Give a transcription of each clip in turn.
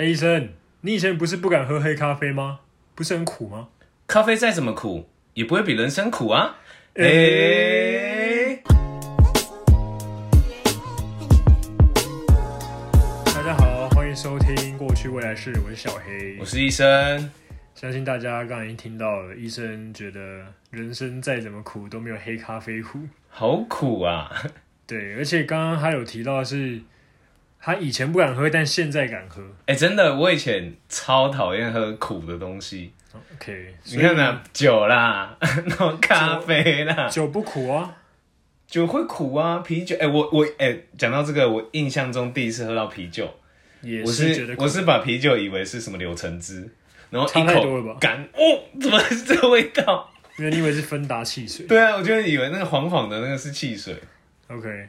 哎，医生，你以前不是不敢喝黑咖啡吗？不是很苦吗？咖啡再怎么苦，也不会比人生苦啊！哎、大家好，欢迎收听《过去未来式》，我是小黑我。是医生，相信大家刚才已经听到了，医生觉得人生再怎么苦都没有黑咖啡苦。好苦啊！对，而且刚刚他有提到是，他以前不敢喝，但现在敢喝。哎、真的，我以前超讨厌喝苦的东西。OK，你看呢，酒啦，然后咖啡啦，酒不苦啊。酒会苦啊，啤酒。哎、我我哎，讲、到这个，我印象中第一次喝到啤酒，也我是觉得我是把啤酒以为是什么柳橙汁，然后差一口干，哦，怎么是 这个味道？因为你以为是芬达汽水。对啊，我就以为那个黄黄的那个是汽水。OK，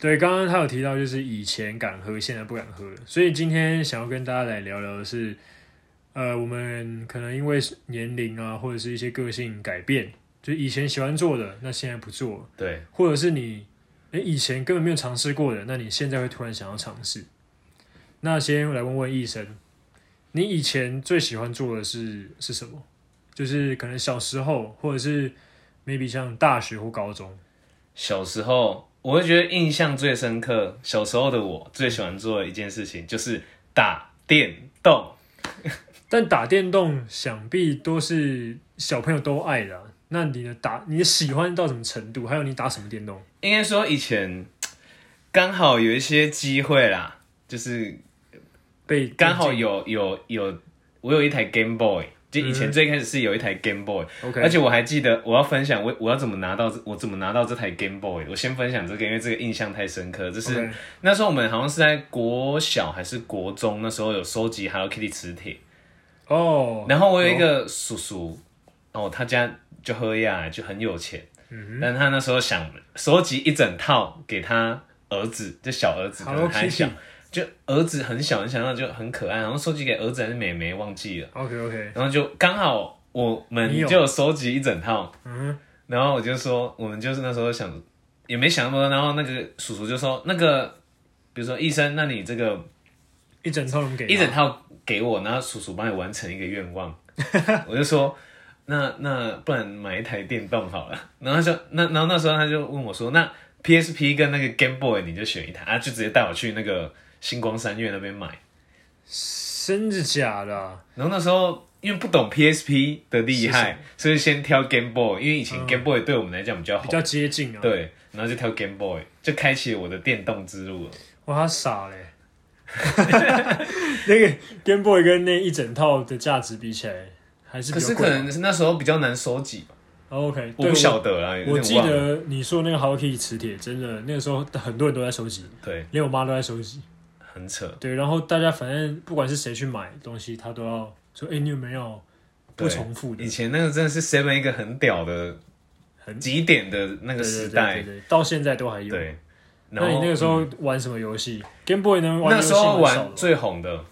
对，刚刚他有提到，就是以前敢喝，现在不敢喝了。所以今天想要跟大家来聊聊的是，呃，我们可能因为年龄啊，或者是一些个性改变，就以前喜欢做的，那现在不做了，对，或者是你，诶以前根本没有尝试过的，那你现在会突然想要尝试。那先来问问医生，你以前最喜欢做的是是什么？就是可能小时候，或者是 maybe 像大学或高中。小时候我会觉得印象最深刻，小时候的我最喜欢做的一件事情就是打电动。但打电动想必都是小朋友都爱的啊、那你的打，你的喜欢到什么程度？还有你打什么电动？应该说以前刚好有一些机会啦，就是被刚好有有有，我有一台 Game Boy，就以前最开始是有一台 Game Boy，、而且我还记得我要分享我我要怎么拿到这我怎么拿到这台 Game Boy，我先分享这个，因为这个印象太深刻。就是那时候我们好像是在国小还是国中，那时候有收集 Hello Kitty 磁铁，哦，然后我有一个叔叔，哦，他家就喝呀，就很有钱，嗯但他那时候想收集一整套给他儿子，就小儿子可 Hello 能还 Kitty 小，就儿子很小很小，那就很可爱，然后收集给儿子还是妹妹忘记了，OK OK，然后就刚好我们就有。收集一整套，嗯。然后我就说我们就是那时候想也没想那么多，然后那个叔叔就说那个比如说医生，那你这个一整套能给一整套给我，然后叔叔帮你完成一个愿望。我就说，那那不然买一台电动好了。然后他就那然后那时候他就问我说，那 PSP 跟那个 Game Boy 你就选一台啊，就直接带我去那个星光三月那边买。真的假的啊？然后那时候因为不懂 PSP 的厉害，所以先挑 Game Boy，因为以前 Game Boy 对我们来讲比较红。比较接近啊。，对，然后就挑 Game Boy，就开启我的电动之路了。哇，他傻嘞。那个 Game Boy 跟那一整套的价值比起来，还是可。是可能是那时候比较难收集吧，OK，我不晓得啊，我记。得你说那个 Hello Kitty 磁铁，真的那个时候很多人都在收集，对，连我妈都在收集。很扯。对，然后大家反正不管是谁去买东西，他都要说：“哎、你有没有不重复的以前那个真的是 Seven 一个很屌的、很极点的那个时代，对对到现在都还有。对。那你那个时候嗯玩什么游戏、g a m e Boy 呢？那时候玩最红的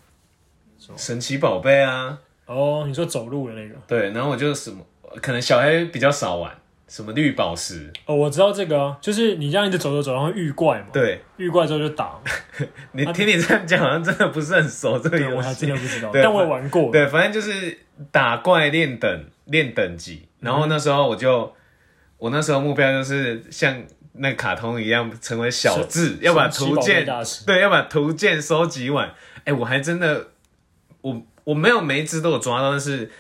神奇宝贝啊，哦，你说走路的那个对，然后我就什么，可能小黑比较少玩，什么绿宝石，哦，我知道这个啊，就是你这样一直走走走，然后遇怪嘛，对遇怪之后就打嘛。你听你这样讲，好像真的不是很熟这个对，我游还真戏。的不知道，对但我也玩过。对，反正就是打怪练等练等级，然后那时候我就，我那时候目标就是像那卡通一样成为小智，要把神奇宝贝图鉴大师对，要把图鉴收集完。哎、我还真的，我我没有每一只都有抓到，但是，诶、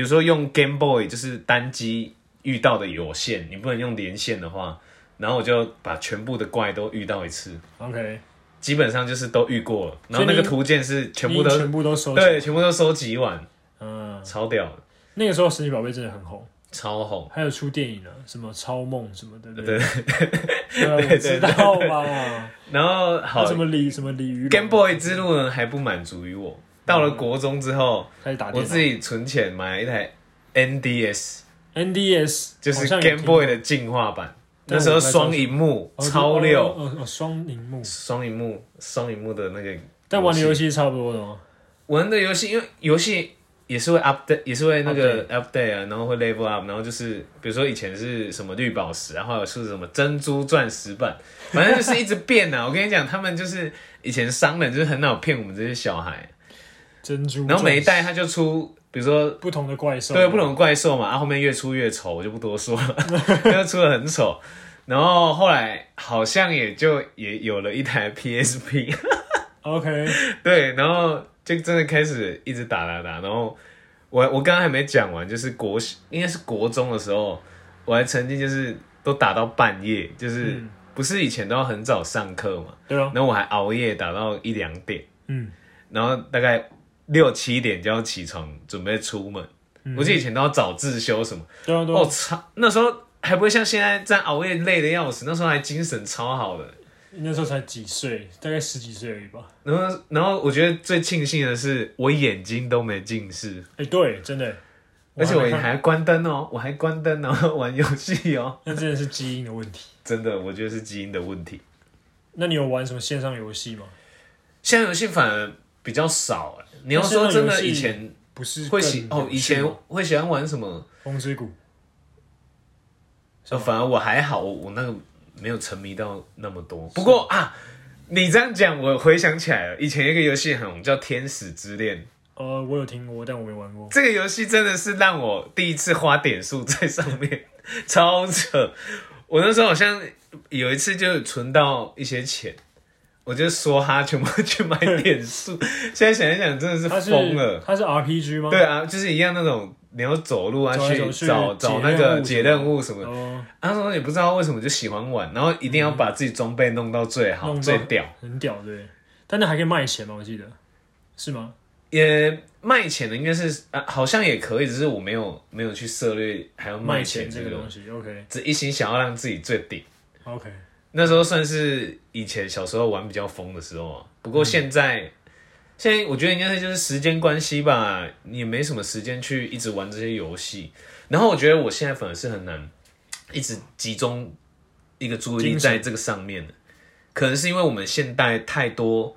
比如说用 Game Boy 就是单机遇到的有限，你不能用连线的话，然后我就把全部的怪都遇到一次，OK，基本上就是都遇过了，然后那个图鉴是全部都全部都收集。对，全部都收集完，嗯，超屌。的，那个时候神奇宝贝真的很红，超红。还有出电影啊，什么超梦什么的，对对，对。啊，我知道嘛。然后好什么鲤什么鲤鱼，Game Boy 之路呢还不满足于我，到了国中之后，开始打我自己存钱买了一台 NDS，NDS 就是 Game Boy 的进化版。那时候双荧幕哦超六，哦哦哦双荧幕，双荧幕双荧幕的那个，但玩的游戏。差不多的吗？玩的游戏，因为游戏也是会 update，也是会那个 update 啊，然后会 level up，然后就是比如说以前是什么绿宝石，然后是什么珍珠钻石版，反正就是一直变啊。我跟你讲，他们就是以前商人就是很好骗我们这些小孩，珍珠，然后每一代它就出，比如说不同的怪兽，对不同的怪兽嘛，啊后面越出越丑，我就不多说了，因为出的很丑。然后后来好像也就也有了一台 PSP，OK，对，然后就真的开始一直打打打，然后我我刚刚还没讲完，就是国应该是国中的时候，我还曾经就是都打到半夜，就是、嗯。不是以前都要很早上课嘛，对啊，然后我还熬夜打到一两点，嗯，然后大概六七点就要起床准备出门。我记得以前都要早自修什么，对啊，对哦啊，操，那时候还不会像现在这样熬夜累的要死，那时候还精神超好的。那时候才几岁，大概十几岁而已吧。然后，然后我觉得最庆幸的是，我眼睛都没近视，哎，对，真的，而且我还关灯哦，我还关灯然后玩游戏哦。那真的是基因的问题。真的，我觉得是基因的问题。那你有玩什么线上游戏吗？现在游戏反而比较少哎。你要说真的，以前不是会喜哦，以前会喜欢玩什么？风之谷，呃，反而我还好，我我那个没有沉迷到那么多。不过啊，你这样讲，我回想起来了，以前一个游戏很红，叫《天使之恋》。呃，我有听过，但我没玩过。这个游戏真的是让我第一次花点数在上面，超扯。我那时候好像有一次就存到一些钱，我就说他全部去买点数。现在想一想，真的是疯了。他是 RPG 吗？对啊，就是一样那种你要走路啊，走走去找找那个解任务什么的。哦，啊那时候也不知道为什么就喜欢玩，然后一定要把自己装备弄到最好、最屌。很屌，对。但那还可以卖钱吗？我记得是吗？也卖钱的应该是啊，好像也可以，只是我没有没有去涉猎还要卖卖钱这个钱这个东西，OK 只一心想要让自己最顶。OK，那时候算是以前小时候玩比较疯的时候啊。不过现在，现在我觉得应该是就是时间关系吧，你也没什么时间去一直玩这些游戏。然后我觉得我现在反而是很难一直集中一个注意力在这个上面的，可能是因为我们现代太多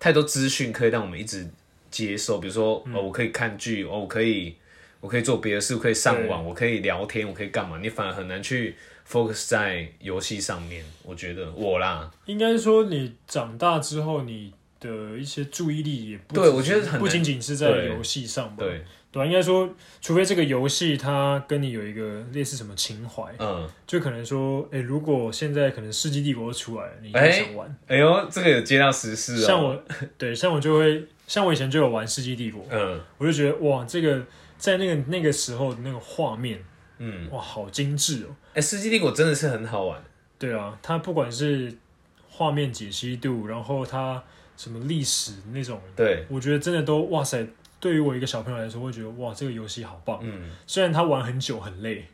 太多资讯可以让我们一直接受，比如说、哦，我可以看剧，哦，我可以我可以做别的事，我可以上网，我可以聊天，我可以干嘛？你反而很难去 focus 在游戏上面。我觉得我啦，应该说你长大之后，你的一些注意力也不对我觉得很不仅仅是在对游戏上吧？对，对啊，应该说，除非这个游戏它跟你有一个类似什么情怀，嗯，就可能说，哎、如果现在可能《世纪帝国》出来了，你就哎想玩。哎呦，这个有接到时事哦。像我，对，像我就会，像我以前就有玩《世纪帝国》，嗯我就觉得哇，这个在那个那个时候的那个画面，嗯，哇，好精致哦。哎，《世纪帝国》真的是很好玩。对啊，它不管是画面解析度，然后它什么历史那种，对，我觉得真的都哇塞。对于我一个小朋友来说，会觉得哇，这个游戏好棒。嗯，虽然他玩很久很累，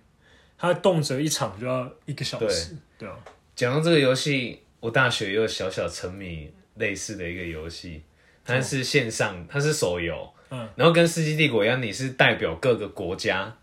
他动辄一场就要一个小时。对啊，讲到这个游戏，我大学也有小小沉迷类似的一个游戏，它是线上，它是手游，嗯，然后跟《世纪帝国》一样，你是代表各个国家。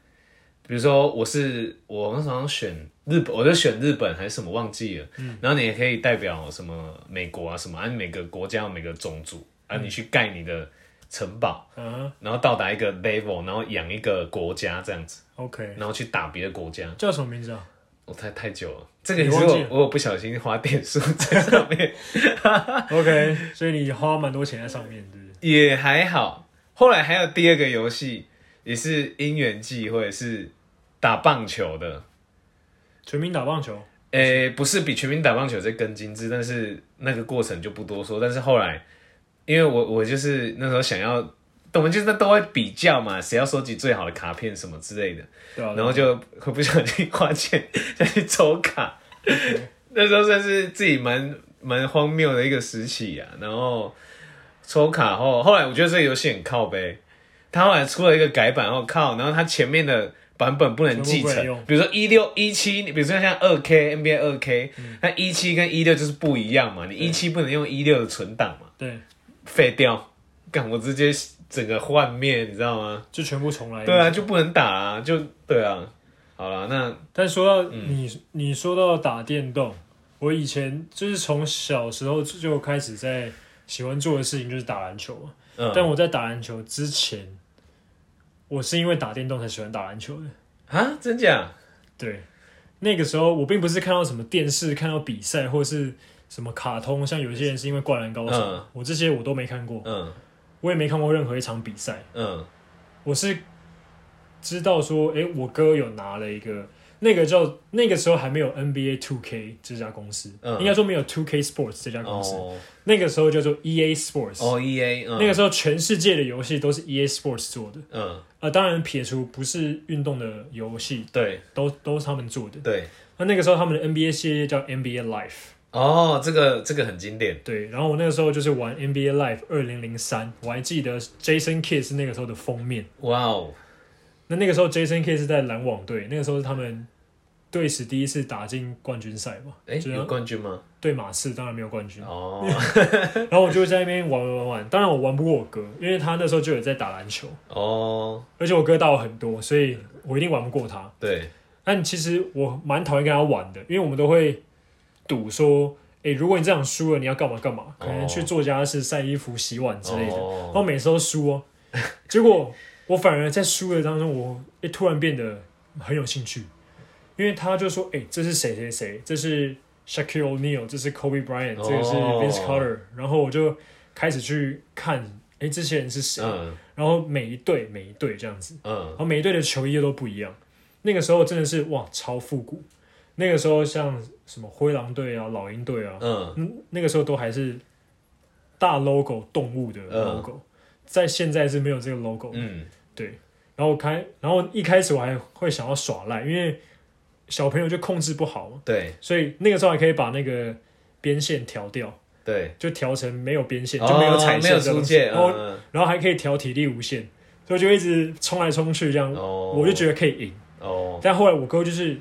比如说，我是我那时候选日本，我就选日本还是什么忘记了。嗯，然后你也可以代表什么美国啊什么，按每个国家有每个种族啊，你去盖你的城堡，嗯然后到达一个 level，然后养一个国家这样子，，OK，然后去打别的国家。叫什么名字啊？我、太太久了，这个也是我你忘记了我不小心花点数在上面，OK，所以你花蛮多钱在上面，对不对？也还好。后来还有第二个游戏，也是因缘际会，是打棒球的。全民打棒球，诶、不是比全民打棒球这更精致，但是那个过程就不多说。但是后来，因为我我就是那时候想要，我们就是都会比较嘛，谁要收集最好的卡片什么之类的，然后就会不小心花钱再去抽卡。那时候算是自己蛮蛮荒谬的一个时期啊。然后抽卡后，后来我觉得这个游戏很靠背，他后来出了一个改版后靠，然后他前面的版本不能继承。比如说一六一七，比如说像二 K NBA 二 K，那一七跟一六就是不一样嘛，你一七不能用一六的存档嘛，对，废掉，干我直接整个幻灭，你知道吗？就全部重来。对啊，就不能打啊，就对啊。好了，那但说到嗯。你，你说到打电动，我以前就是从小时候就开始在喜欢做的事情就是打篮球嘛。嗯，但我在打篮球之前，我是因为打电动才喜欢打篮球的。啊，真假？对，那个时候我并不是看到什么电视、看到比赛或是什么卡通，像有些人是因为《灌篮高手》嗯我这些我都没看过。嗯我也没看过任何一场比赛，嗯我是知道说，诶，我哥有拿了一个。那个叫那个时候还没有 NBA Two K 这家公司，嗯。应该说没有 Two K Sports 这家公司，哦。那个时候叫做 E A Sports，、哦 E A 嗯。那个时候全世界的游戏都是 E A Sports 做的，嗯。呃，当然撇除不是运动的游戏，对。都都是他们做的。对。那那个时候他们的 NBA 系列叫 NBA Life，哦这个这个很经典。对，然后我那个时候就是玩 NBA Life 二零零三，我还记得 Jason Kidd 是那个时候的封面。哇哦那那个时候 Jason Kidd 是在篮网队，那个时候是他们队史第一次打进冠军赛嘛，哎就是有冠军吗？对马刺当然没有冠军，哦。然后我就在那边玩玩玩玩，当然我玩不过我哥，因为他那时候就有在打篮球，哦。而且我哥大我很多，所以我一定玩不过他。对。但其实我蛮讨厌跟他玩的，因为我们都会赌说，诶，如果你这样输了，你要干嘛干嘛，可能去做家事、晒衣服、洗碗之类的。然哦后每次都输哦，结果我反而在输的当中，我诶突然变得很有兴趣，因为他就说，诶，这是谁谁谁，这是 Shaquille O'Neal，这是 Kobe Bryant，这个是哦 Vince Carter，然后我就开始去看，诶，这些人是谁，嗯然后每一队每一队这样子。嗯然后每一队的球衣都不一样。那个时候真的是哇，超复古。那个时候像什么灰狼队啊、老鹰队啊，嗯嗯，那个时候都还是大 logo 动物的嗯 logo，、在现在是没有这个 logo。嗯然后开，然后一开始我还会想要耍赖，因为小朋友就控制不好嘛，对。所以那个时候还可以把那个边线调掉，对。就调成没有边线，就没有彩哦没有线这种出界然后嗯然后还可以调体力无限，所以就一直冲来冲去这样，哦。我就觉得可以赢。哦。但后来我哥就是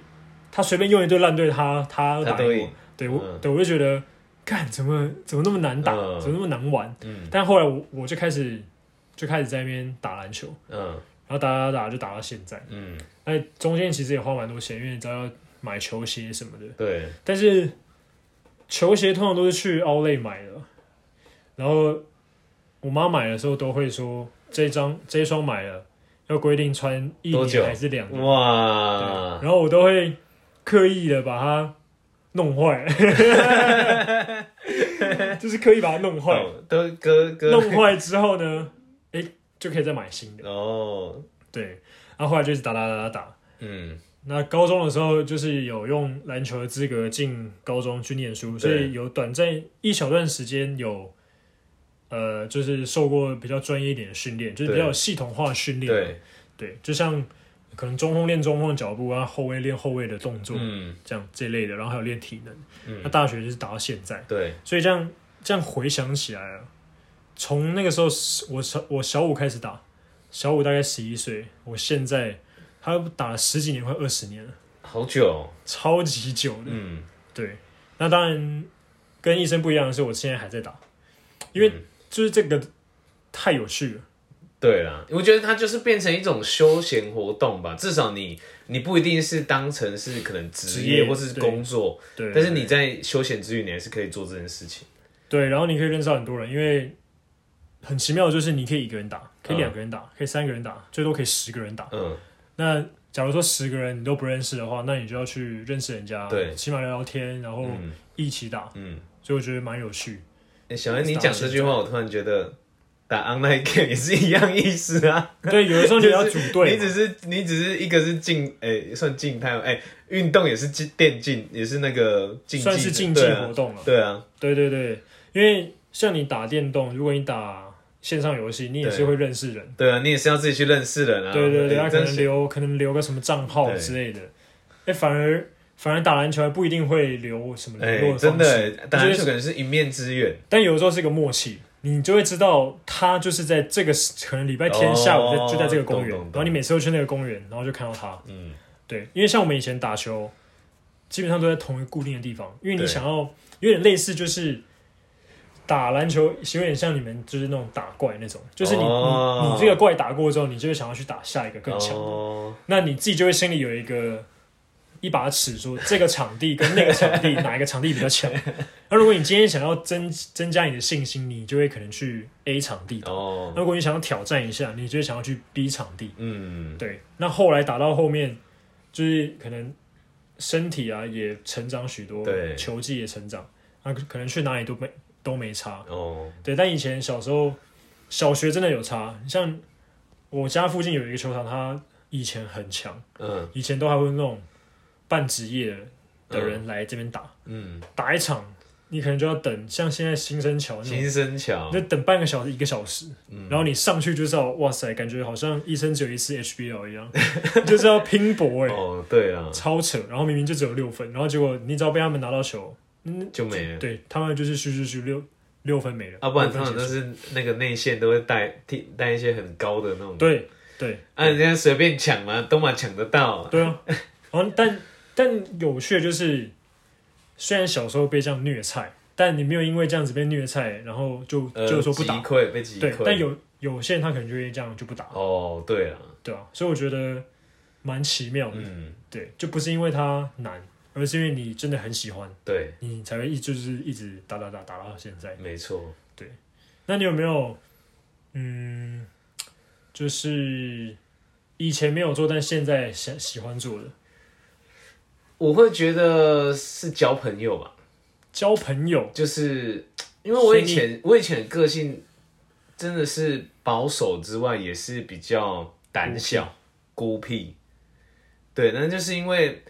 他随便用一队烂队，他他打赢我。对我、嗯。对我就觉得，干怎么怎么那么难打，嗯。怎么那么难玩？嗯。但后来我我就开始就开始在那边打篮球，嗯然后打打打就打到现在。嗯那中间其实也花蛮多钱，因为你知道要买球鞋什么的，对但是球鞋通常都是去 Outlet 买的，然后我妈买的时候都会说这张这一双买了要规定穿一年还是两年。哇然后我都会刻意的把它弄坏，就是刻意把它弄坏。哦都哥哥弄坏之后呢，哎、就可以再买新的。哦。对，然后后来就是打打打打打。嗯。那高中的时候就是有用篮球的资格进高中去念书，所以有短暂一小段时间有，呃，就是受过比较专业一点的训练，就是比较有系统化的训练。对。对，就像可能中锋练中锋的脚步啊，后卫练后卫的动作，嗯。这样这类的，然后还有练体能。嗯。那大学就是打到现在，对。所以这样这样回想起来啊，从那个时候我小我小五开始打，小五大概十一岁，我现在他打了十几年，快二十年了，好久。超级久的。嗯。对，那当然跟医生不一样的是，我现在还在打，因为嗯。就是这个太有趣了。对啦，我觉得它就是变成一种休闲活动吧，至少你你不一定是当成是可能职职业业或是工作，对，但是你在休闲之余，你还是可以做这件事情。对，然后你可以认识到很多人，因为很奇妙的就是你可以一个人打，可以嗯两个人打，可以三个人打，最多可以十个人打。嗯，那假如说十个人你都不认识的话，那你就要去认识人家，对。起码聊聊天，然后嗯。一起打，嗯，所以我觉得蛮有趣。欸小恩，你讲这句话，我突然觉得打 online game 也是一样意思啊。对，有的时候你要组队，你只是你只是一个是静，哎、算静态，哎、运动也是竞电竞，也是那个竞技，算是竞技活动了。对啊，对对对，因为像你打电动，如果你打线上游戏，你也是对会认识人。对啊，你也是要自己去认识人啊。对对对，他可能留可能留个什么账号之类的。哎，反而反而打篮球还不一定会留什么哎、联络的真的、打篮球可能是一面之缘。但有的时候是一个默契，你就会知道他就是在这个可能礼拜天下午在、哦就在这个公园，然后你每次都去那个公园，然后就看到他。嗯，对，因为像我们以前打球，基本上都在同一个固定的地方，因为你想要有点类似，就是打篮球有点像你们就是那种打怪那种，就是你、哦你你这个怪打过之后，你就会想要去打下一个更强的，哦，那你自己就会心里有一个。一把尺说这个场地跟那个场地 哪一个场地比较强？那如果你今天想要增增加你的信心，你就会可能去 A 场地打。哦，那如果你想要挑战一下，你就会想要去 B 场地。嗯，对，那后来打到后面，就是可能身体啊也成长许多，对球技也成长，啊，可能去哪里都没都没差。哦，对，但以前小时候小学真的有差，像我家附近有一个球场，它以前很强，嗯。以前都还会那种半职业的人来这边打，嗯，打一场你可能就要等，像现在新生桥那种，新生桥你，就等半个小时一个小时，嗯。然后你上去就知道，哇塞，感觉好像一生只有一次 HBL 一样，就是要拼搏哎、哦，对啊，超扯，然后明明就只有六分，然后结果你只要被他们拿到球，嗯，就没了。对他们就是咻咻咻六六分没了，啊，不然六分结束通常都是那个内线都会带替带一些很高的那种，对对。啊，人家随便抢嘛，都嘛抢得到。对啊，然 后但但有趣的就是，虽然小时候被这样虐菜，但你没有因为这样子被虐菜，然后就呃，就说不打，击溃被击对，溃。但有有些人他可能就会这样就不打，哦，对啊，对啊，所以我觉得蛮奇妙的，嗯，对，就不是因为他难，而是因为你真的很喜欢，对，你才会一就是一直打打打打到现在。没错。对那你有没有，嗯，就是以前没有做，但现在想喜欢做的我会觉得是交朋友吧，交朋友？就是因为我以前我以前的个性真的是保守之外，也是比较胆小、孤僻。对，那就是因为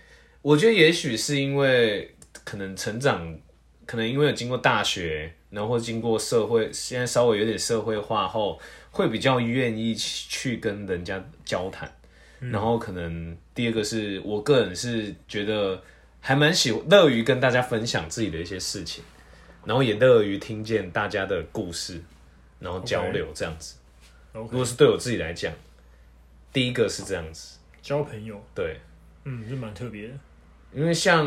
我觉得也许是因为可能成长，可能因为有经过大学，然后经过社会，现在稍微有点社会化后，会比较愿意去跟人家交谈。然后可能第二个是我个人是觉得还蛮喜乐于跟大家分享自己的一些事情，然后也乐于听见大家的故事，然后交流这样子。如果是对我自己来讲，第一个是这样子，交朋友，对，嗯，就蛮特别的。因为像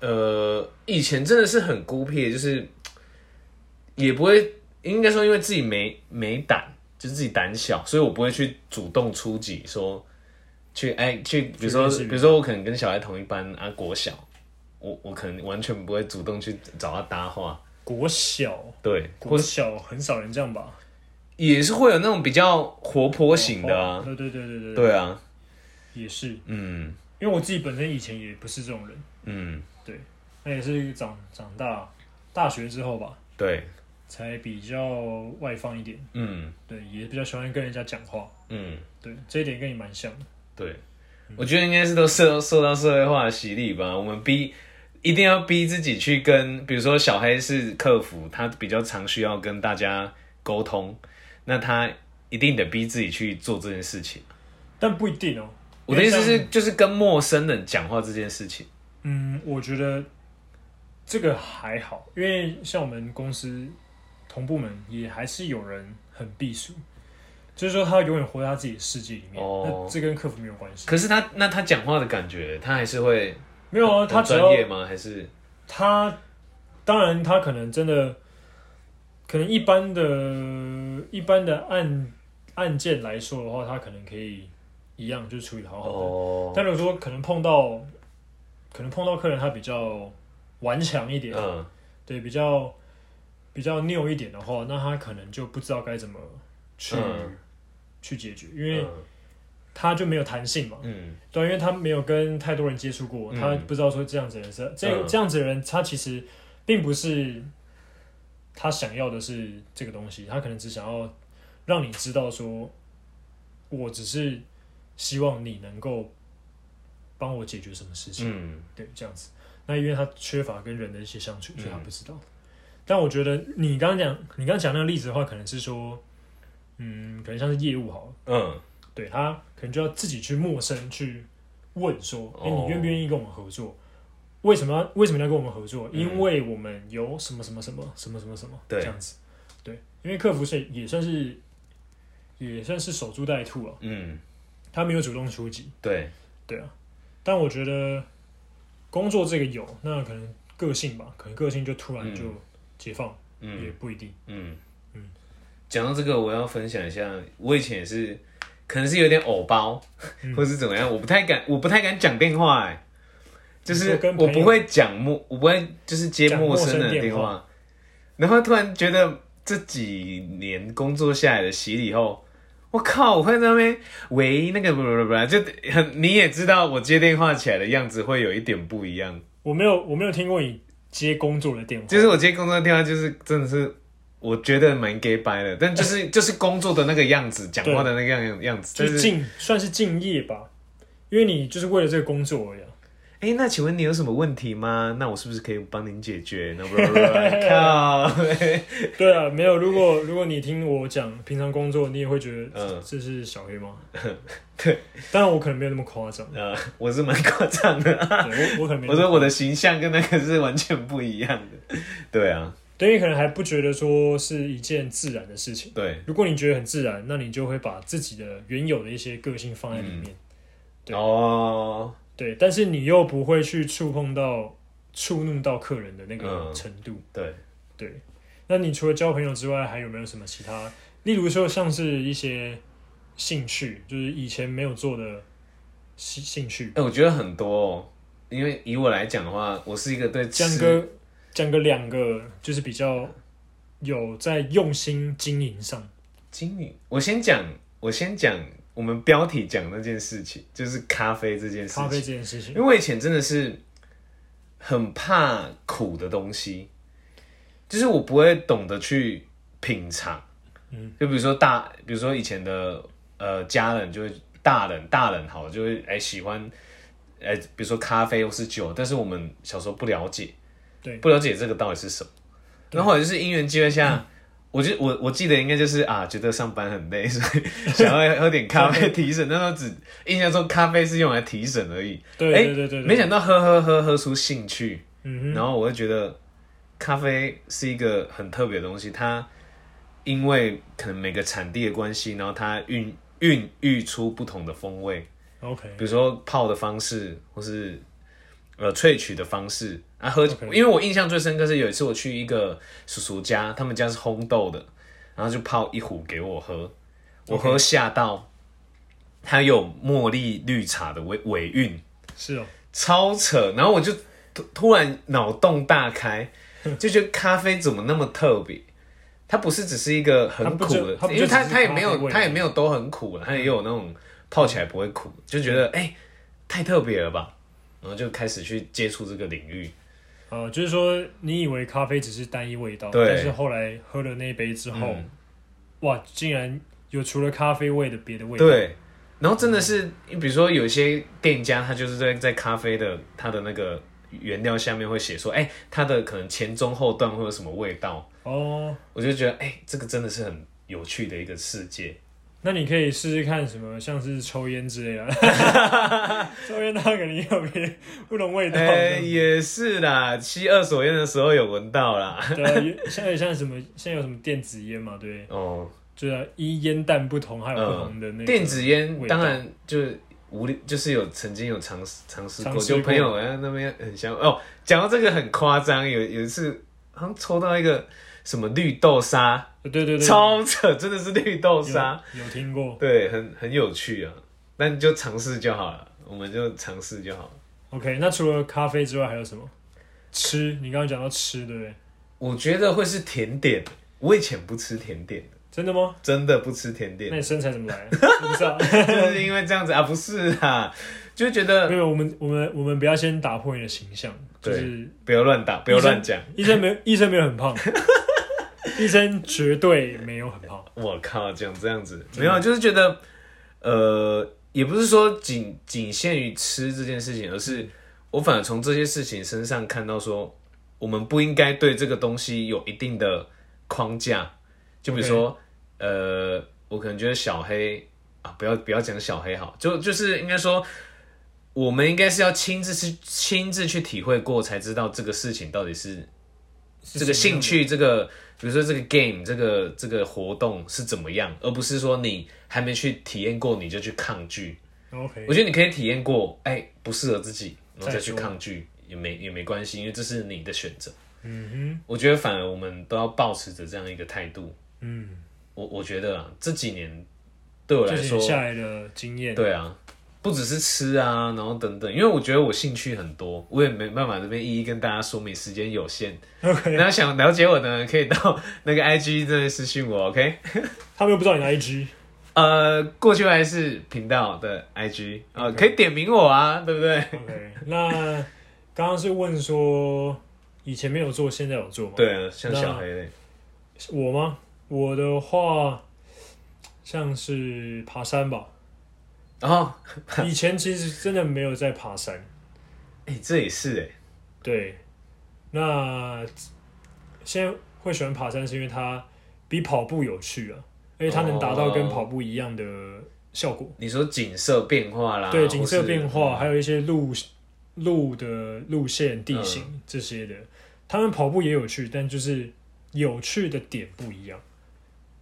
呃以前真的是很孤僻，就是也不会，应该说因为自己没没胆，就是自己胆小，所以我不会去主动出击说去哎去，比如说比如说我可能跟小孩同一班啊，国小，我我可能完全不会主动去找他搭话，国小，对，或国小很少人这样吧？也是会有那种比较活泼型的啊，对对对对对，对啊，也是，嗯因为我自己本身以前也不是这种人，嗯，对那也是长长大大学之后吧，对，才比较外放一点，嗯对，也比较喜欢跟人家讲话，嗯。对，这一点跟你蛮像的。对，我觉得应该是都受受到社会化的洗礼吧。我们逼一定要逼自己去跟，比如说小黑是客服，他比较常需要跟大家沟通，那他一定得逼自己去做这件事情。但不一定哦。我的意思是，就是跟陌生人讲话这件事情。嗯，我觉得这个还好，因为像我们公司同部门也还是有人很避暑，就是说他永远活在他自己的世界里面。哦那这跟客服没有关系。可是他那他讲话的感觉，他还是会没有啊，他专业吗？还是他，当然他可能真的，可能一般的一般的案案件来说的话，他可能可以一样就是处理好好的。哦，但如果说可能碰到，可能碰到客人他比较顽强一点，嗯。对，比较比较拗一点的话，那他可能就不知道该怎么去、嗯。去解决，因为嗯。他就没有弹性嘛，嗯。对啊，因为他没有跟太多人接触过，嗯。他不知道说这样子的人是这嗯。这样子的人，他其实并不是他想要的是这个东西，他可能只想要让你知道说，我只是希望你能够帮我解决什么事情。嗯对，这样子。那因为他缺乏跟人的一些相处，所以他不知道。但我觉得你刚刚讲，你刚刚讲那个例子的话，可能是说，嗯，可能像是业务好了，嗯对他可能就要自己去陌生去问说，哎、哦你愿不愿意跟我们合作？为什么要为什么要跟我们合作？嗯因为我们有什么什么什么什么什么什么对这样子。对，因为客服是也算是也算是守株待兔了，嗯，他没有主动出击。对，对啊，但我觉得工作这个有，那可能个性吧，可能个性就突然就解放，嗯。也不一定。嗯。嗯。讲到这个，我要分享一下，我以前也是，可能是有点偶包，嗯。或是怎么样，我不太敢，我不太敢讲电话、哎，就是我不会讲陌，我不会就是接陌生人的电话。话，然后突然觉得这几年工作下来的洗礼后。我靠！我会在那边喂那个不不不，就很你也知道，我接电话起来的样子会有一点不一样。我没有，我没有听过你接工作的电话，就是我接工作的电话，就是真的是我觉得蛮 gay 白的，但就是就是工作的那个样子，讲话的那个样样子，就是敬算是敬业吧，因为你就是为了这个工作而已、哎、那请问你有什么问题吗？那我是不是可以帮您解决？靠，对啊，没有。如果如果你听我讲平常工作，你也会觉得嗯这是小黑吗？对，当然我可能没有那么夸张，呃，我是蛮夸张的。对我我可能。我说我的形象跟那个是完全不一样的。对啊，对，你可能还不觉得说是一件自然的事情。对，如果你觉得很自然，那你就会把自己的原有的一些个性放在里面。对哦，对，但是你又不会去触碰到、触怒到客人的那个嗯程度。对，对，那你除了交朋友之外，还有没有什么其他？例如说，像是一些兴趣，就是以前没有做的兴兴趣。哎、我觉得很多哦，因为以我来讲的话，我是一个对吃讲个讲个两个，就是比较有在用心经营上。经营。我先讲，我先讲我们标题讲那件事情，就是咖啡这件事情。咖啡这件事情因，为我以前真的是很怕苦的东西，就是我不会懂得去品尝。嗯，就比如说大，比如说以前的呃家人就会大人大人好就会哎、喜欢哎、比如说咖啡或是酒，但是我们小时候不了解，对不了解这个到底是什么。然后后来就是因缘机会下，我就我我记得应该就是啊，觉得上班很累，所以想要喝点咖啡提神。那时候只印象中咖啡是用来提神而已。对哎对对对对，没想到喝喝喝喝出兴趣，嗯哼，然后我就觉得咖啡是一个很特别的东西，它因为可能每个产地的关系，然后它孕孕育出不同的风味，OK，比如说泡的方式，或是呃萃取的方式。啊喝因为我印象最深刻是有一次我去一个叔叔家，他们家是烘豆的，然后就泡一壶给我喝，我喝吓到，它有茉莉绿茶的尾尾韵。是哦，超扯，然后我就突突然脑洞大开，就觉得咖啡怎么那么特别？它不是只是一个很苦的因为它它也没有它也没有都很苦了，它也有那种泡起来不会苦，就觉得哎、太特别了吧，然后就开始去接触这个领域。呃，就是说你以为咖啡只是单一味道，但是后来喝了那一杯之后，嗯哇，竟然有除了咖啡味的别的味道。对，然后真的是，比如说有一些店家，他就是在在咖啡的它的那个原料下面会写说，哎、它的可能前中后段会有什么味道，哦，我就觉得哎、这个真的是很有趣的一个世界。那你可以试试看什么，像是抽烟之类的，抽烟它可能也有别不同味道。哎、也是啦，吸二手烟的时候有闻到啦。对现在像什么，现在有什么电子烟嘛？对，哦，就是啊依烟弹不同，还有不同的那个、电子烟当然就是无力，就是有曾经有尝试尝试过，就朋友哎那边很香哦。讲到这个很夸张，有有一次好像抽到一个什么绿豆沙，对对对，超扯，真的是绿豆沙，有听过。对，很很有趣啊。那你就尝试就好了，我们就尝试就好了。OK，那除了咖啡之外还有什么？吃，你刚刚讲到吃，对不对？我觉得会是甜点，我以前不吃甜点的，真的吗？真的不吃甜那点，你身材怎么来的？我不知道。就是因为这样子啊，不是啊，就觉得没有，我们我们我们不要先打破你的形象，就是不要乱打，不要乱讲。医生没有医生没有很胖，医生绝对没有很胖。我靠，讲这样子没有，就是觉得，呃，也不是说仅仅限于吃这件事情，而是我反而从这些事情身上看到说，我们不应该对这个东西有一定的框架。就比如说呃，我可能觉得小黑啊，不要不要讲小黑好，就就是应该说，我们应该是要亲自去亲自去体会过，才知道这个事情到底是这个兴趣，这个比如说这个 game 这个这个活动是怎么样，而不是说你还没去体验过你就去抗拒。OK，我觉得你可以体验过，哎，不适合自己，然后再去抗拒也没也没关系，因为这是你的选择。嗯哼我觉得反而我们都要保持着这样一个态度。嗯，我我觉得啊，这几年对我来说这些年，下来的经验，对啊，不只是吃啊，然后等等，因为我觉得我兴趣很多，我也没办法这边一一跟大家说明，时间有限。OK，然后想了解我的，可以到那个 IG 这边私信我，OK？他们又不知道你的 IG，呃，过去还是频道的 IG 啊、呃可以点名我啊，对不对？OK，那刚刚是问说以前没有做，现在有做吗？，对啊，像小黑嘞，我吗？我的话，像是爬山吧。然后，以前其实真的没有在爬山，哎、这也是哎、对。那现在会喜欢爬山，是因为它比跑步有趣啊，而且它能达到跟跑步一样的效果。你说景色变化啦，对，景色变化，还有一些路路的路线、地形、嗯这些的，他们跑步也有趣，但就是有趣的点不一样。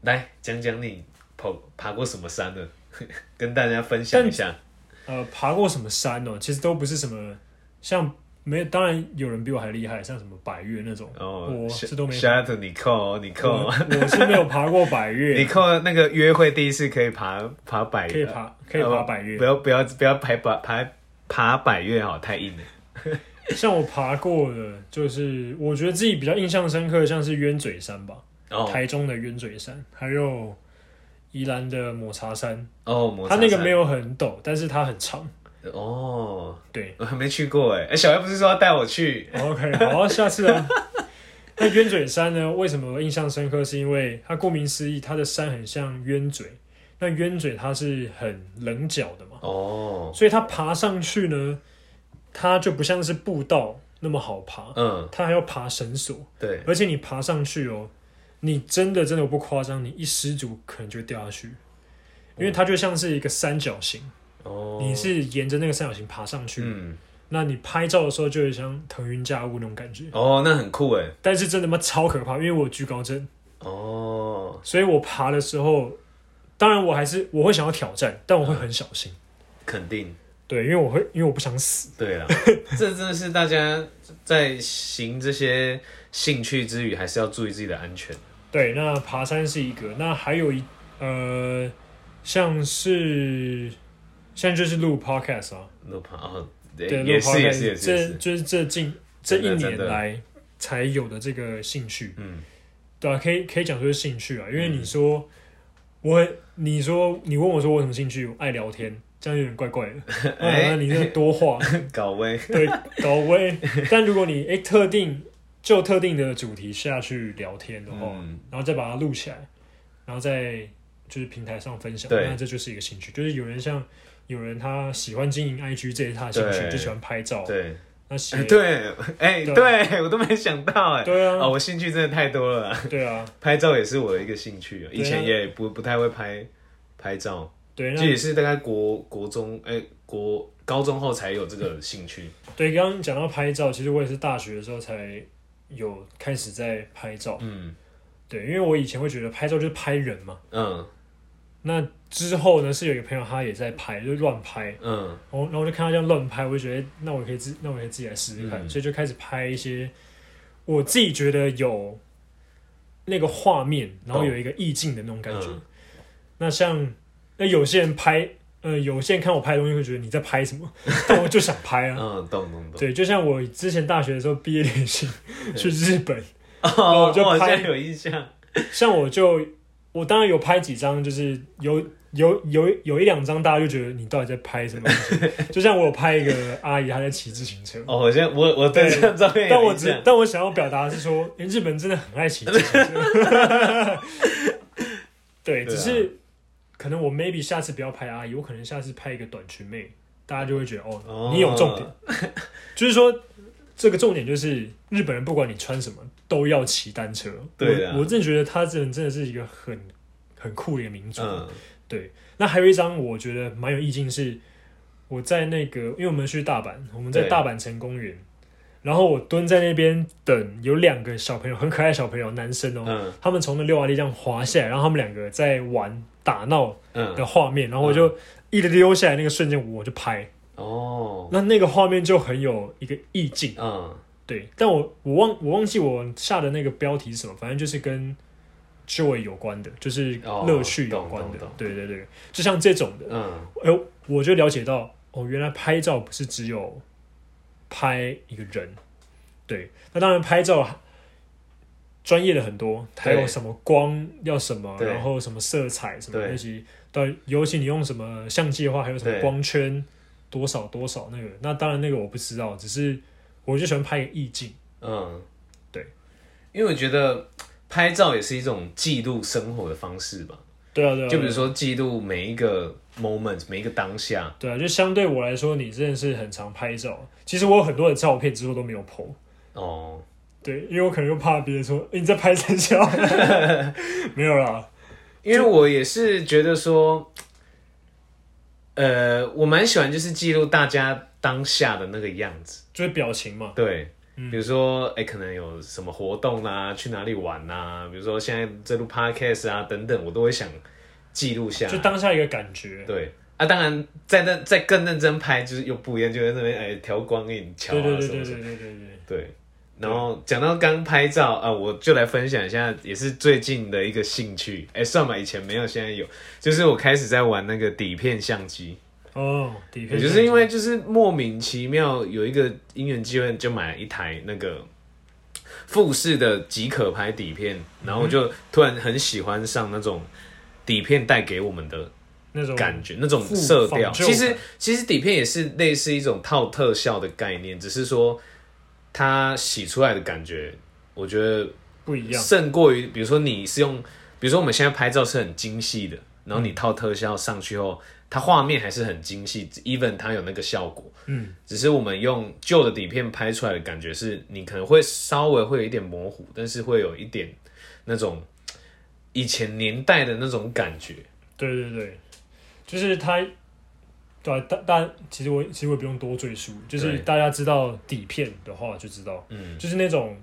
来讲讲你跑爬过什么山呢？跟大家分享一下。呃，爬过什么山哦？其实都不是什么像没，当然有人比我还厉害，像什么百越那种，哦，我是都没下图你扣你我扣我是没有爬过百你越，扣那个约会第一次可以爬爬百可以爬可以爬百越不。要不要不要爬爬爬爬百越好，太硬了。像我爬过的，就是我觉得自己比较印象深刻，像是鸢嘴山吧，哦台中的鸢嘴山，还有宜兰的抹茶山。哦，它那个没有很陡，但是它很长。哦，对我还没去过哎。哎，小艾不是说要带我去？，OK，好，下次啊。那鸢嘴山呢？为什么我印象深刻？是因为它顾名思义，它的山很像鸢嘴。那鸢嘴它是很棱角的嘛，哦，所以它爬上去呢，它就不像是步道那么好爬，嗯，它还要爬绳索，对，而且你爬上去哦，你真的真的我不夸张，你一失足可能就会掉下去，因为它就像是一个三角形，哦，你是沿着那个三角形爬上去，嗯，那你拍照的时候就会像腾云驾雾那种感觉，哦，那很酷哎。但是真的妈超可怕，因为我有惧高症，哦，所以我爬的时候，当然我还是我会想要挑战，但我会很小心，肯定。对，因为我会因为我不想死，对啊，这真的是大家在行这些兴趣之余，还是要注意自己的安全。对，那爬山是一个，那还有一呃，像是现在就是录 podcast 啊，路跑哦，对，录 podcast，这就是这近这一年来才有的这个兴趣，嗯，对啊，可以可以讲说是兴趣啊，因为你说、我，你说你问我说我什么兴趣，我爱聊天，这样有点怪怪的，哎。啊，你这多话，搞威，对，搞威。但如果你哎、特定就特定的主题下去聊天的话，嗯，然后再把它录起来，然后在就是平台上分享，对。那这就是一个兴趣。就是有人像有人他喜欢经营 IG，这也是他的兴趣，对。就喜欢拍照。对，那写哎对，哎，对对我都没想到哎，对啊，哦，我兴趣真的太多了。啦，对啊，拍照也是我的一个兴趣哦，以前也不不太会拍拍照，对，这那也是大概国国中哎国高中后才有这个兴趣，对刚刚讲到拍照，其实我也是大学的时候才有开始在拍照。嗯。对，因为我以前会觉得拍照就是拍人嘛。嗯。那之后呢，是有一个朋友他也在拍，就乱拍，嗯。然后然后我就看他这样乱拍，我就觉得那我可以自那我可以自己来试试看，嗯。所以就开始拍一些我自己觉得有那个画面，然后有一个意境的那种感觉。嗯。那像那有些人拍，呃，有些人看我拍的东西会觉得你在拍什么，但我就想拍啊。嗯，懂懂懂，对，就像我之前大学的时候毕业旅行去日本，哦，我就拍像有印象，像我就我当然有拍几张，就是有有有有一两张大家就觉得你到底在拍什么东西，就像我有拍一个阿姨她在骑自行车，哦，我现在我我对对这张照片但我只但我想要表达的是说，诶日本真的很爱骑自行车，对，只是可能我 maybe 下次不要拍阿姨，我可能下次拍一个短裙妹，大家就会觉得哦，哦。你有重点，就是说这个重点就是日本人不管你穿什么都要骑单车，对啊。我我真的觉得他这人真的是一个很很酷的一个民族，嗯。对，那还有一张我觉得蛮有意境是，我在那个，因为我们去大阪，我们在大阪城公园，然后我蹲在那边等，有两个小朋友，很可爱的小朋友，男生哦，嗯。他们从那溜滑梯这样滑下来，然后他们两个在玩打闹嗯，的画面，然后我就一溜下来那个瞬间，我就拍，哦，那那个画面就很有一个意境，嗯。对，但我我忘我忘记我下的那个标题是什么，反正就是跟 joy 有关的，就是哦乐趣有关的，对对对，就像这种的，嗯。哎、我就了解到，哦，原来拍照不是只有拍一个人，对，那当然拍照专业的很多，还有什么光要什么，然后什么色彩什么对。那些，到尤其你用什么相机的话，还有什么光圈多少多少那个，那当然那个我不知道，只是我就喜欢拍意境，嗯，对，因为我觉得拍照也是一种记录生活的方式吧。对啊，对啊，对啊，就比如说记录每一个 moment，每一个当下。对啊，就相对我来说，你真的是很常拍照。其实我有很多的照片，之后都没有 PO。哦，对，因为我可能又怕别人说、诶你在拍三小，没有啦。因为我也是觉得说，呃，我蛮喜欢就是记录大家当下的那个样子。就是表情嘛。对，嗯比如说，哎、可能有什么活动啊，去哪里玩啊，比如说现在在录 podcast 啊等等，我都会想记录下。就当下一个感觉。对啊，当然在那在更认真拍，就是又不一样，就在那边哎调光影调啊对对对对什么什么。对对对对。对，然后讲到刚拍照啊，我就来分享一下，也是最近的一个兴趣。哎，算吧，以前没有，现在有，就是我开始在玩那个底片相机。哦，底片也就是因为就是莫名其妙有一个因缘机会，就买了一台那个富士的即可拍底片，然后我就突然很喜欢上那种底片带给我们的那种感觉，那种色调。其实其实底片也是类似一种套特效的概念，只是说它洗出来的感觉，我觉得不一样。胜过于，比如说你是用，比如说我们现在拍照是很精细的，然后你套特效上去后，它画面还是很精细，even 它有那个效果，嗯，只是我们用旧的底片拍出来的感觉是，你可能会稍微会有一点模糊，但是会有一点那种以前年代的那种感觉。对对对，就是他，对啊大大其实我其实我也不用多赘述，就是大家知道底片的话就知道，嗯，就是那种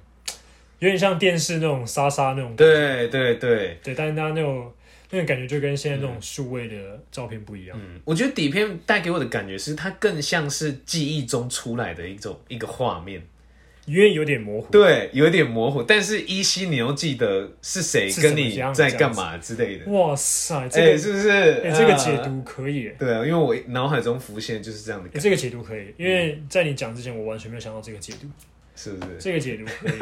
有点像电视那种沙沙那种，对对对，对，但是它那种那种感觉就跟现在那种数位的照片不一样。嗯，我觉得底片带给我的感觉是，它更像是记忆中出来的一种一个画面。因为有点模糊，对，有点模糊，但是依稀你又记得是谁跟你在干嘛之类的。哇塞，这哎、个是不是？哎、这个啊。解读可以。呃，对啊，因为我脑海中浮现就是这样的哎、感觉，这个解读可以，因为在你讲之前，我完全没有想到这个解读，是不是？这个解读可以，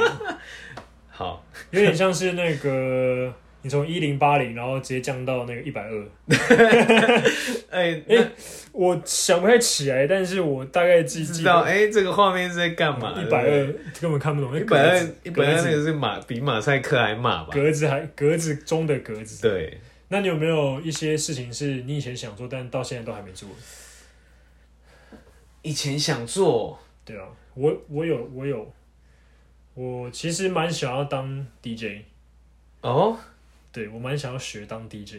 好，有点像是那个你从一零八零，然后直接降到那个一百二，哎、哎 那我想不太起来，但是我大概记记知道哎、这个画面是在干嘛？一百二根本看不懂，一百二，一百二那个是马比马赛克还马吧？格子还格子中的格子。对，那你有没有一些事情是你以前想做，但到现在都还没做？以前想做，对啊，我我有我有，我其实蛮想要当 DJ，哦，对我蛮想要学当 DJ，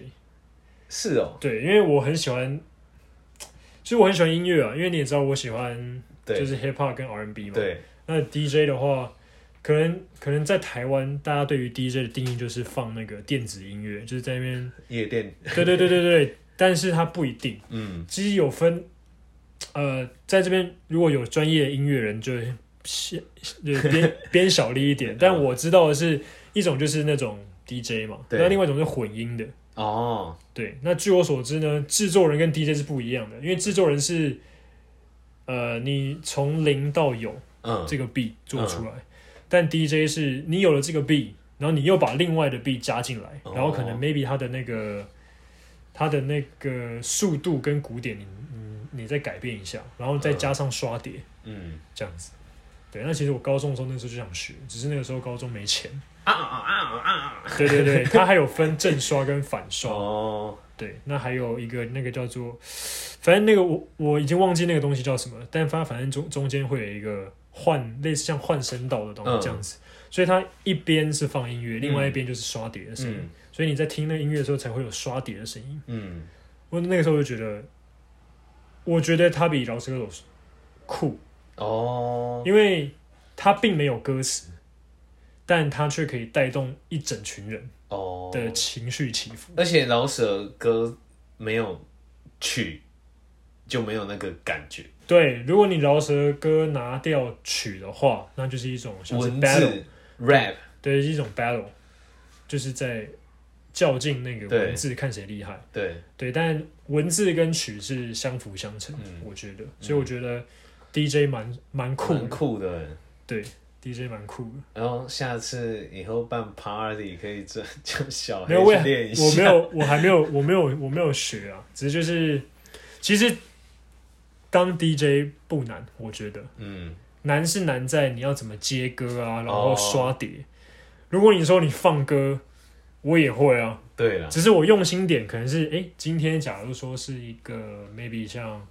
是哦，对，因为我很喜欢，其实我很喜欢音乐啊，因为你也知道我喜欢对，就是 hip hop 跟 R&B 嘛，对，那 DJ 的话，可能可能在台湾，大家对于 DJ 的定义就是放那个电子音乐，就是在那边，夜店，对对对对对，但是它不一定，嗯，其实有分，呃，在这边如果有专业的音乐人就先就编编 小力一点，但我知道的是一种就是那种 DJ 嘛，那另外一种是混音的。哦，对，那据我所知呢，制作人跟 DJ 是不一样的，因为制作人是，呃，你从零到有嗯，这个 B 做出来，但 DJ 是你有了这个 B，然后你又把另外的 B 加进来，哦然后可能 maybe 它的那个它的那个速度跟鼓点你你你再改变一下，然后再加上刷碟、嗯，这样子。对，那其实我高中的时候那时候就想学，只是那个时候高中没钱。啊啊啊啊，对对对，它还有分正刷跟反刷。哦，对，那还有一个那个叫做，反正那个我我已经忘记那个东西叫什么了，但它反正中中间会有一个换类似像换声道的东嗯西这样子，所以它一边是放音乐，另外一边就是刷碟的声音，嗯。所以你在听那个音乐的时候才会有刷碟的声音。嗯，我那个时候就觉得，我觉得它比饶舌歌手酷，哦，因为它并没有歌词，但它却可以带动一整群人哦，的情绪起伏。而且饶舌歌没有曲，就没有那个感觉，对，如果你饶舌歌拿掉曲的话，那就是一种像是文 battle，字 rap，对，是一种 battle，就是在较劲那个文字看谁厉害。对，对，但文字跟曲是相辅相成，嗯我觉得，所以我觉得 DJ 蛮蛮酷蛮，酷的。对，DJ 蛮酷的。然后下次以后办 party 可以这就小黑练一下。也我没有，我还没有，我没有，我没有学啊，只是就是，其实当 DJ 不难，我觉得嗯，难是难在你要怎么接歌啊，然后哦刷碟。如果你说你放歌，我也会啊，对了，只是我用心点，可能是哎、诶今天假如说是一个 maybe 像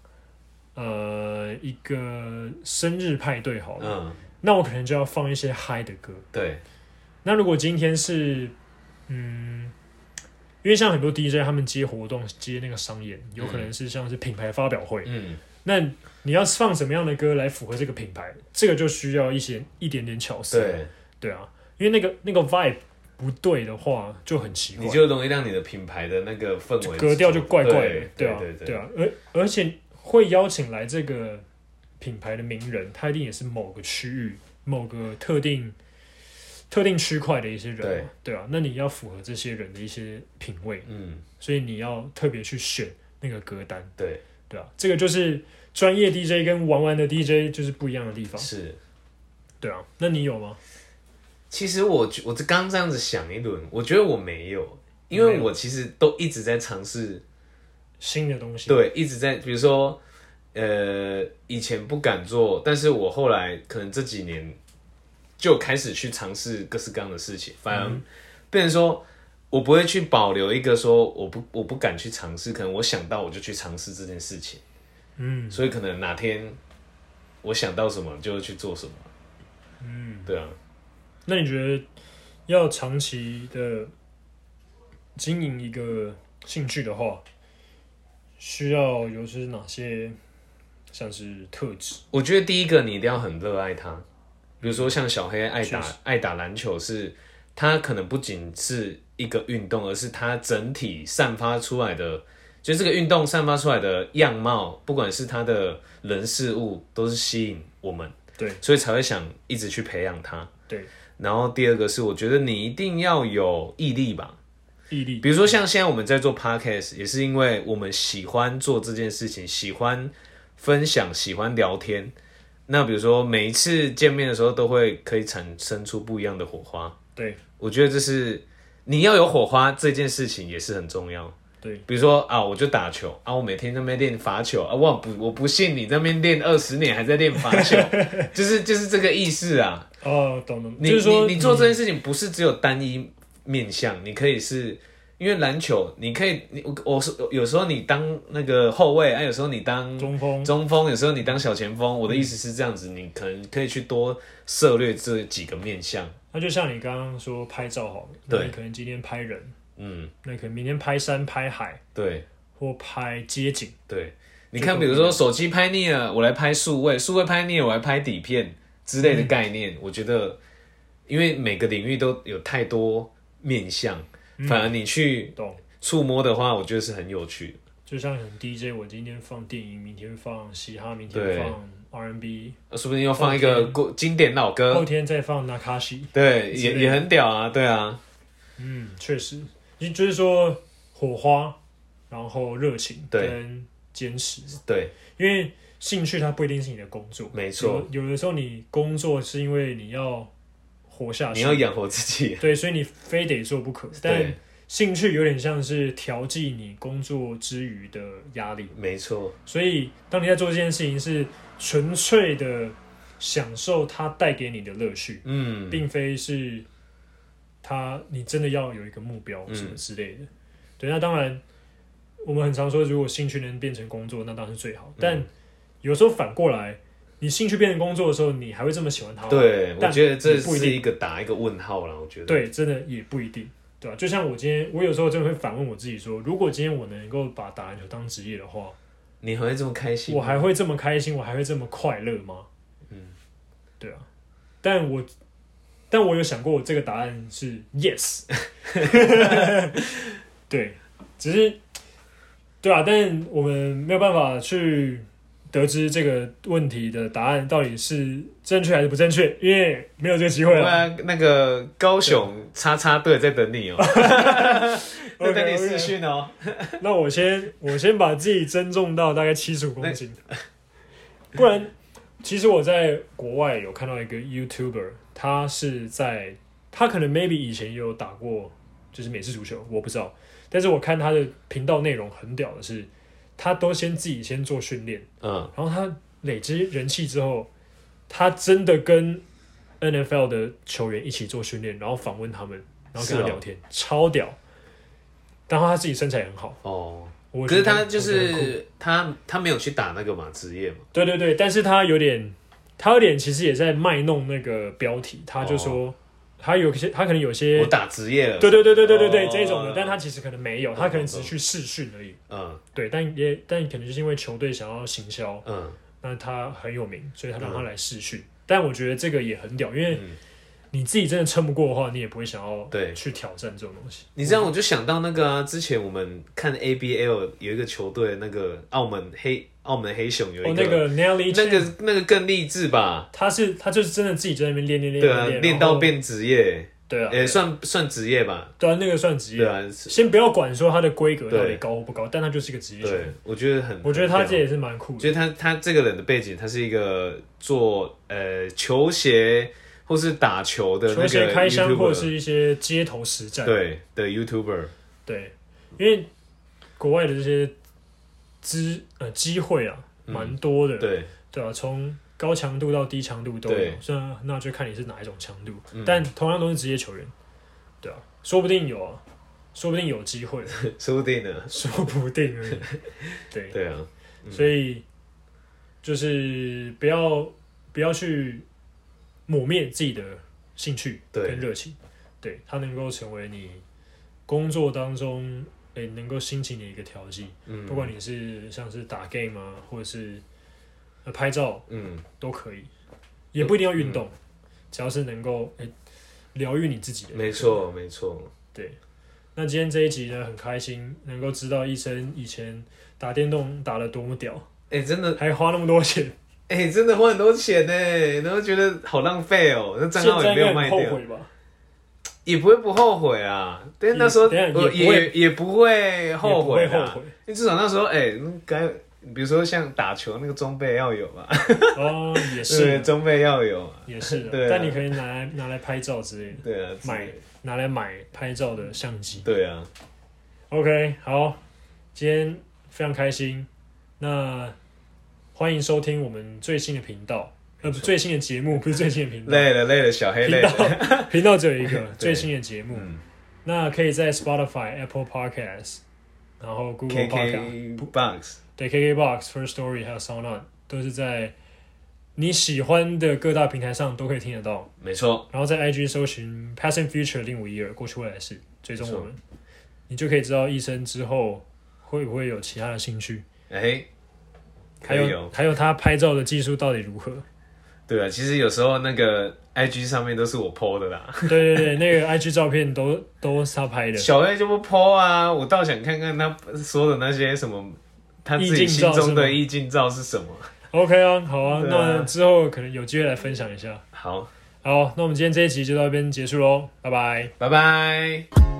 呃一个生日派对好了，嗯，那我可能就要放一些嗨的歌。对，那如果今天是嗯，因为像很多 DJ 他们接活动接那个商演，有可能是像是品牌发表会，嗯，那你要放什么样的歌来符合这个品牌，这个就需要一些一点点巧思。对，对啊，因为那个那个 vibe 不对的话就很奇怪，你就容易让你的品牌的那个氛围格调就怪怪的，对对啊，对。对啊，而而且会邀请来这个品牌的名人，他一定也是某个区域、某个特定特定区块的一些人嘛，对啊，那你要符合这些人的一些品味，嗯，所以你要特别去选那个歌单，对，对啊，这个就是专业 DJ 跟玩玩的 DJ 就是不一样的地方，是。对啊，那你有吗？其实我觉我这刚这样子想一轮，我觉得我没有，因为我其实都一直在尝试，新的东西，对，一直在，比如说，呃，以前不敢做，但是我后来可能这几年就开始去尝试各式各样的事情，反而变成说我不会去保留一个说我不我不敢去尝试，可能我想到我就去尝试这件事情，嗯。所以可能哪天我想到什么就去做什么，嗯，对啊，那你觉得要长期的经营一个兴趣的话，需要有是哪些像是特质？我觉得第一个你一定要很热爱它，比如说像小黑爱打爱打篮球是，他可能不仅是一个运动，而是他整体散发出来的，就这个运动散发出来的样貌，不管是他的人事物，都是吸引我们，对，所以才会想一直去培养他。对，然后第二个是，我觉得你一定要有毅力吧，毅力，比如说像现在我们在做 podcast，也是因为我们喜欢做这件事情，喜欢分享，喜欢聊天。那比如说每一次见面的时候，都会可以产生出不一样的火花。对我觉得这是你要有火花这件事情也是很重要。对，比如说啊，我就打球啊，我每天在那边练罚球啊，我不我不信你在那边练二十年还在练罚球，就是就是这个意思啊。哦，懂了，你就是说你你做这件事情不是只有单一面向，你可以是因为篮球，你可以你我我是有时候你当那个后卫，啊，有时候你当中锋，中锋，有时候你当小前锋。我的意思是这样子，你可能可以去多涉猎这几个面向。那就像你刚刚说拍照好了，对可能今天拍人，嗯，那可能明天拍山、拍海对或拍街景，对，你看，比如说手机拍腻了，我来拍数位；数位拍腻了，我来拍底片之类的概念。我觉得，因为每个领域都有太多面向，反而你去懂？触摸的话，我觉得是很有趣。的。就像很 DJ，我今天放电影，明天放嘻哈，明天放 R&B，说不定又放一个过经典老歌。后，天再放 Nakashi。对，也也很屌啊，对啊，嗯，确实，也就是说火花，然后热情对。跟坚持，对，因为兴趣它不一定是你的工作，没错，有有的时候你工作是因为你要活下去，你要养活自己，对，所以你非得做不可。但，兴趣有点像是调剂你工作之余的压力，没错，所以当你在做这件事情是纯粹的享受它带给你的乐趣，嗯，并非是他你真的要有一个目标嗯。什么之类的。对，那当然我们很常说，如果兴趣能变成工作，那当然是最嗯。好。但有时候反过来，你兴趣变成工作的时候，你还会这么喜欢他吗？对，我但觉得这不一定是一个打一个问号了，我觉得，对，真的也不一定，对吧、就像我今天，我有时候真的会反问我自己说，如果今天我能够把打篮球当职业的话，你还会这么开心？我还会这么开心，我还会这么快乐吗？嗯，对啊，但我但我有想过，我这个答案是 yes，对，只是对啊，但我们没有办法去得知这个问题的答案到底是正确还是不正确，因为没有这个机会了。那那个高雄叉叉队在等你哦，在等你私讯哦。那我先我先把自己增重到大概七十五公斤，不然其实我在国外有看到一个 YouTuber，他是在他可能 maybe 以前也有打过就是美式足球，我不知道，但是我看他的频道内容很屌的是，他都先自己先做训练，嗯，然后他累积人气之后，他真的跟 NFL 的球员一起做训练，然后访问他们，然后跟他聊天，超屌。然后他自己身材也很好，哦，我可是他就是他他没有去打那个嘛职业嘛，对对对，但是他有点，他有点其实也在卖弄那个标题，他就说、他有些他可能有些我打职业了，对对对对对对对、哦。这种的，但他其实可能没有，他可能只是去试训而已。嗯。对，但也但可能就是因为球队想要行销，嗯。那他很有名，所以他让他来试训。但我觉得这个也很屌，因为嗯你自己真的撑不过的话，你也不会想要对去挑战这种东西。你这样我就想到那个啊，之前我们看 ABL 有一个球队，那个澳门黑澳门黑熊有一哦，个、那个 Nelly，那个那个更励志吧？他是他就是真的自己在那边练练练对啊，练练到变职业，对啊，也、算算职业吧？对啊，那个算职业。对啊，先不要管说他的规格到底高或不高，但他就是一个职业球对员。，我觉得很，我觉得他这也是蛮酷的。觉得他他这个人的背景，他是一个做呃球鞋或是打球的那个球鞋开箱或者是一些街头实战，对的 YouTuber，对，因为国外的这些资呃机会啊，蛮多的，对。对啊，从高强度到低强度都有对，嗯虽然那就看你是哪一种强度，但同样都是职业球员，对啊，说不定有啊，说不定有机会，说不定呢。说不定而已，对，对啊，所以就是不要不要去抹灭自己的兴趣跟热情，对它能够成为你工作当中诶、能够兴起你的一个调剂，嗯。不管你是像是打 game 啊，或者是呃拍照嗯，都可以，也不一定要运动，只要是能够诶疗愈你自己的，没错没错，对，那今天这一集呢，很开心能够知道医生以前打电动打的多么屌，哎、真的。还花那么多钱，哎、真的花很多钱呢，然后觉得好浪费哦，那账号也没有卖掉？也不会不后悔啊。但是那时候也也也不会后悔啦，也不会后悔。因为至少那时候哎，嗯该、比如说像打球那个装备要有嘛，哦，也，是，装备要有嘛，也是 但你可以拿来拿来拍照之类的，对啊，买拿来买拍照的相机。对啊，OK，好，今天非常开心，那欢迎收听我们最新的频道，呃，不，最新的节目不是最新的频道，累了累了，小黑累了，频道 只有一个 最新的节目，嗯。那可以在 Spotify、Apple Podcast，然后 Google Podcast，，KK Box，对 KKBox、First Story 还有 Sound On 都是在你喜欢的各大平台上都可以听得到。没错，然后在 IG 搜寻 Passing Future 零五一二过去未来式，追踪我们，你就可以知道医生之后会不会有其他的兴趣，哎、还有还有他拍照的技术到底如何？对啊，其实有时候那个 IG 上面都是我 PO 的啦，对对对，那个 IG 照片都都是他拍的，小 A 就不 PO 啊，我倒想看看他说的那些什么，他自己心中的意境照是什么。OK 啊，好啊，啊那之后可能有机会来分享一下。好，好，那我们今天这一集就到这边结束喽，拜拜。拜拜。